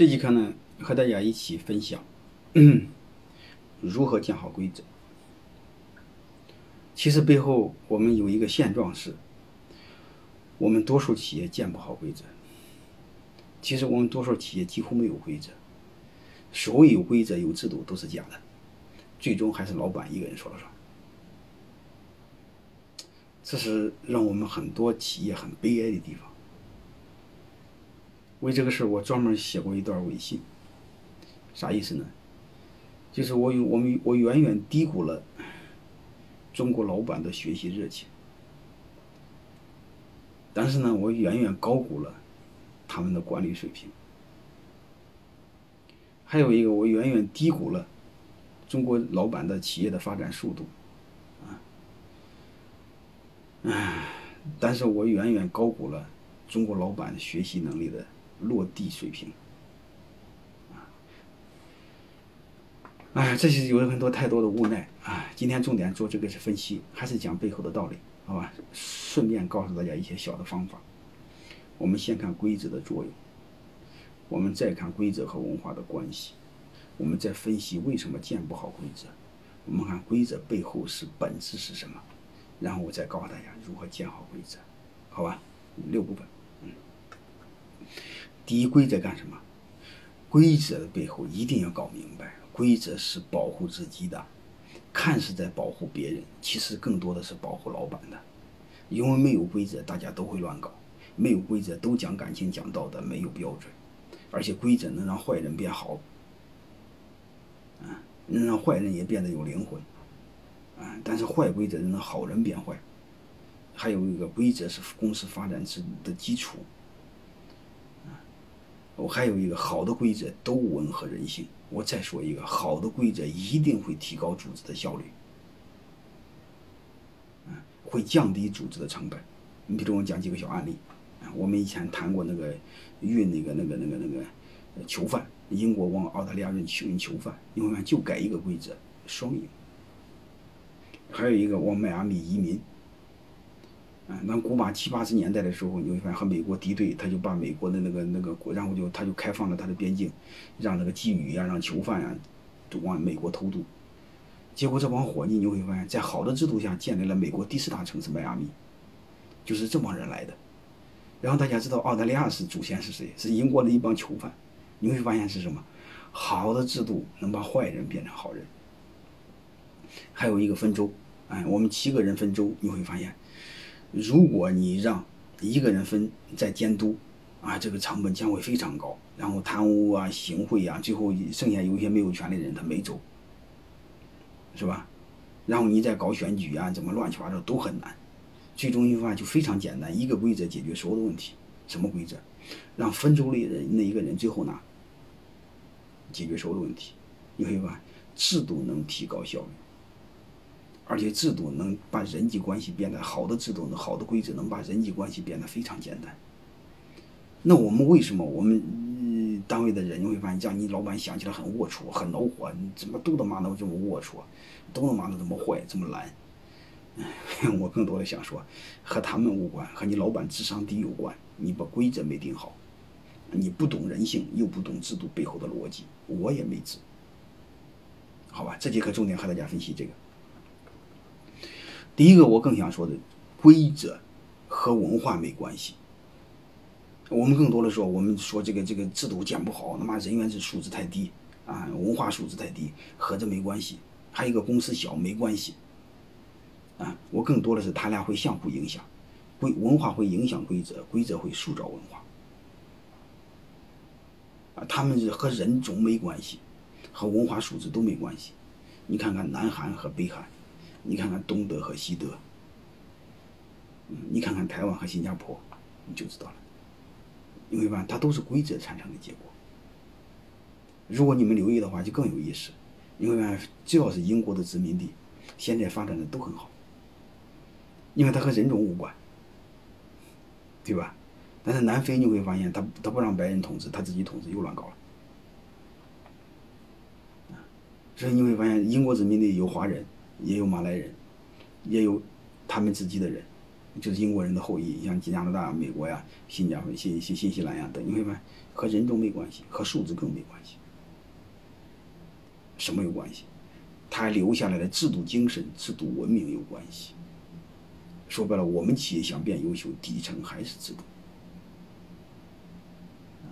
这节课呢，和大家一起分享如何建好规则。其实背后我们有一个现状是，我们多数企业建不好规则。其实我们多数企业几乎没有规则，所有规则有制度都是假的，最终还是老板一个人说了算。这是让我们很多企业很悲哀的地方。为这个事儿，我专门写过一段微信。啥意思呢？就是我有我们我远远低估了中国老板的学习热情，但是呢，我远远高估了他们的管理水平。还有一个，我远远低估了中国老板的企业的发展速度，啊，唉，但是我远远高估了中国老板学习能力的。落地水平，啊，哎，这是有很多太多的无奈啊。今天重点做这个是分析，还是讲背后的道理，好吧？顺便告诉大家一些小的方法。我们先看规则的作用，我们再看规则和文化的关系，我们再分析为什么建不好规则。我们看规则背后是本质是什么，然后我再告诉大家如何建好规则，好吧？六部分。嗯第一规则干什么？规则的背后一定要搞明白，规则是保护自己的，看似在保护别人，其实更多的是保护老板的。因为没有规则，大家都会乱搞；没有规则，都讲感情、讲道德，没有标准。而且规则能让坏人变好，啊，能让坏人也变得有灵魂，啊，但是坏规则能让好人变坏。还有一个规则是公司发展之的基础。我还有一个好的规则都吻合人性。我再说一个好的规则一定会提高组织的效率，会降低组织的成本。你比如我讲几个小案例啊，我们以前谈过那个运那个那个那个那个囚犯，英国往澳大利亚运囚囚犯，你会发现就改一个规则，双赢。还有一个往迈阿密移民。那古巴七八十年代的时候，你会发现和美国敌对，他就把美国的那个那个国，然后就他就开放了他的边境，让那个妓女呀，让囚犯呀，都往美国偷渡。结果这帮伙计，你会发现在好的制度下建立了美国第四大城市迈阿密，就是这帮人来的。然后大家知道澳大利亚是祖先是谁？是英国的一帮囚犯。你会发现是什么？好的制度能把坏人变成好人。还有一个分州，哎，我们七个人分州，你会发现。如果你让一个人分在监督，啊，这个成本将会非常高，然后贪污啊、行贿啊，最后剩下有一些没有权利的人他没走，是吧？然后你再搞选举啊，怎么乱七八糟都很难，最终一句话就非常简单，一个规则解决所有的问题。什么规则？让分州的人那一个人最后呢，解决所有的问题。你会发现制度能提高效率。而且制度能把人际关系变得好的制度，好的规则能把人际关系变得非常简单。那我们为什么我们单位的人你会发现，像你老板想起来很龌龊、很恼火，你怎么都他妈的这么龌龊，都他妈的这么坏、这么懒？我更多的想说，和他们无关，和你老板智商低有关。你把规则没定好，你不懂人性，又不懂制度背后的逻辑，我也没治。好吧，这节课重点和大家分析这个。第一个，我更想说的，规则和文化没关系。我们更多的说，我们说这个这个制度建不好，他妈人员是素质太低啊，文化素质太低，和这没关系。还有一个公司小没关系啊，我更多的是他俩会相互影响，规文化会影响规则，规则会塑造文化啊，他们是和人种没关系，和文化素质都没关系。你看看南韩和北韩。你看看东德和西德，嗯，你看看台湾和新加坡，你就知道了。因为吧，它都是规则产生的结果。如果你们留意的话，就更有意思。因为吧，只要是英国的殖民地，现在发展的都很好。因为它和人种无关，对吧？但是南非你会发现，他他不让白人统治，他自己统治又乱搞了。所以你会发现，英国殖民地有华人。也有马来人，也有他们自己的人，就是英国人的后裔，像加拿大、美国呀、新加坡、新新新西兰呀等，你会发现和人种没关系，和数字更没关系。什么有关系？他留下来的制度精神、制度文明有关系。说白了，我们企业想变优秀，底层还是制度。